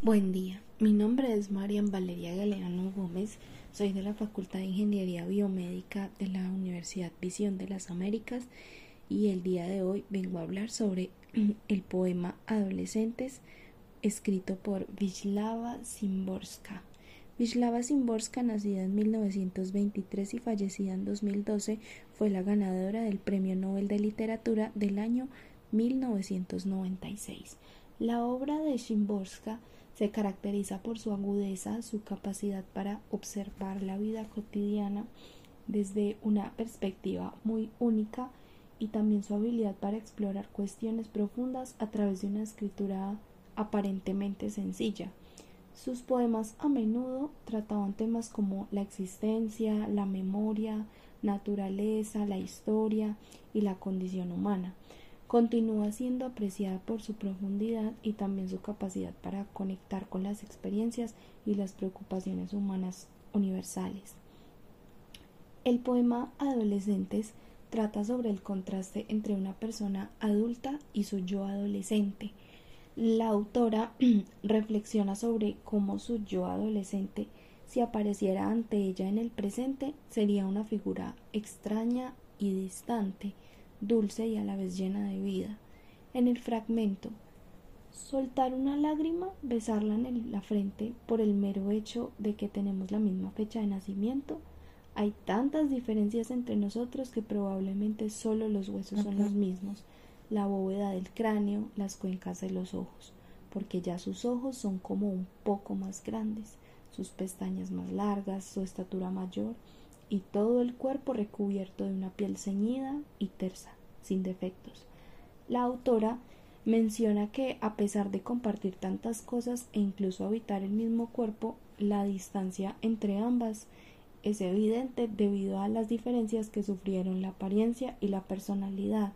Buen día, mi nombre es Marian Valeria Galeano Gómez, soy de la Facultad de Ingeniería Biomédica de la Universidad Visión de las Américas y el día de hoy vengo a hablar sobre el poema Adolescentes escrito por Wisława Szymborska. Wisława Szymborska, nacida en 1923 y fallecida en 2012, fue la ganadora del Premio Nobel de Literatura del año 1996. La obra de Szymborska se caracteriza por su agudeza, su capacidad para observar la vida cotidiana desde una perspectiva muy única y también su habilidad para explorar cuestiones profundas a través de una escritura aparentemente sencilla. Sus poemas a menudo trataban temas como la existencia, la memoria, naturaleza, la historia y la condición humana continúa siendo apreciada por su profundidad y también su capacidad para conectar con las experiencias y las preocupaciones humanas universales. El poema Adolescentes trata sobre el contraste entre una persona adulta y su yo adolescente. La autora reflexiona sobre cómo su yo adolescente, si apareciera ante ella en el presente, sería una figura extraña y distante, dulce y a la vez llena de vida. En el fragmento, soltar una lágrima, besarla en la frente por el mero hecho de que tenemos la misma fecha de nacimiento. Hay tantas diferencias entre nosotros que probablemente solo los huesos son los mismos, la bóveda del cráneo, las cuencas de los ojos, porque ya sus ojos son como un poco más grandes, sus pestañas más largas, su estatura mayor, y todo el cuerpo recubierto de una piel ceñida y tersa, sin defectos. La autora menciona que a pesar de compartir tantas cosas e incluso habitar el mismo cuerpo, la distancia entre ambas es evidente debido a las diferencias que sufrieron la apariencia y la personalidad.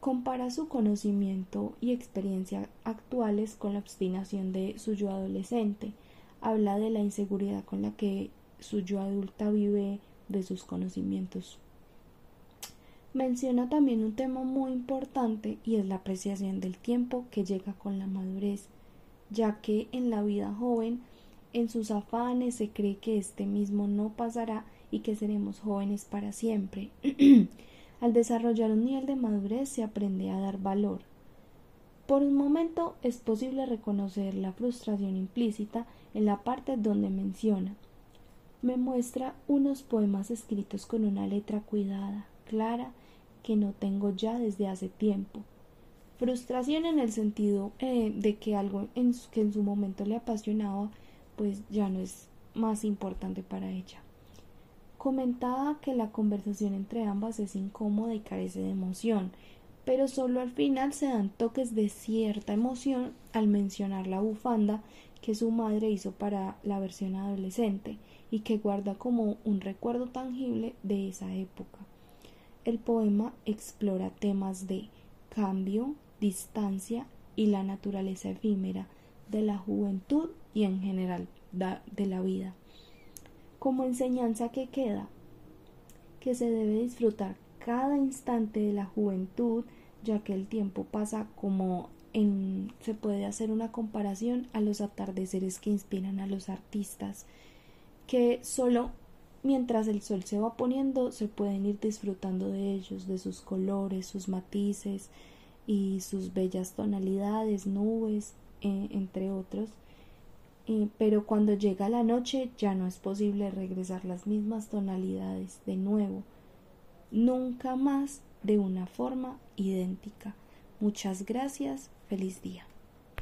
Compara su conocimiento y experiencia actuales con la obstinación de su yo adolescente. Habla de la inseguridad con la que su yo adulta vive de sus conocimientos. Menciona también un tema muy importante y es la apreciación del tiempo que llega con la madurez, ya que en la vida joven, en sus afanes se cree que este mismo no pasará y que seremos jóvenes para siempre. Al desarrollar un nivel de madurez se aprende a dar valor. Por un momento es posible reconocer la frustración implícita en la parte donde menciona me muestra unos poemas escritos con una letra cuidada, clara, que no tengo ya desde hace tiempo. Frustración en el sentido eh, de que algo que en su momento le apasionaba, pues ya no es más importante para ella. Comentaba que la conversación entre ambas es incómoda y carece de emoción, pero solo al final se dan toques de cierta emoción al mencionar la bufanda que su madre hizo para la versión adolescente y que guarda como un recuerdo tangible de esa época. El poema explora temas de cambio, distancia y la naturaleza efímera de la juventud y en general de la vida. Como enseñanza que queda, que se debe disfrutar cada instante de la juventud, ya que el tiempo pasa como se puede hacer una comparación a los atardeceres que inspiran a los artistas, que solo mientras el sol se va poniendo se pueden ir disfrutando de ellos, de sus colores, sus matices y sus bellas tonalidades, nubes, eh, entre otros. Eh, pero cuando llega la noche ya no es posible regresar las mismas tonalidades de nuevo, nunca más de una forma idéntica. Muchas gracias, feliz día.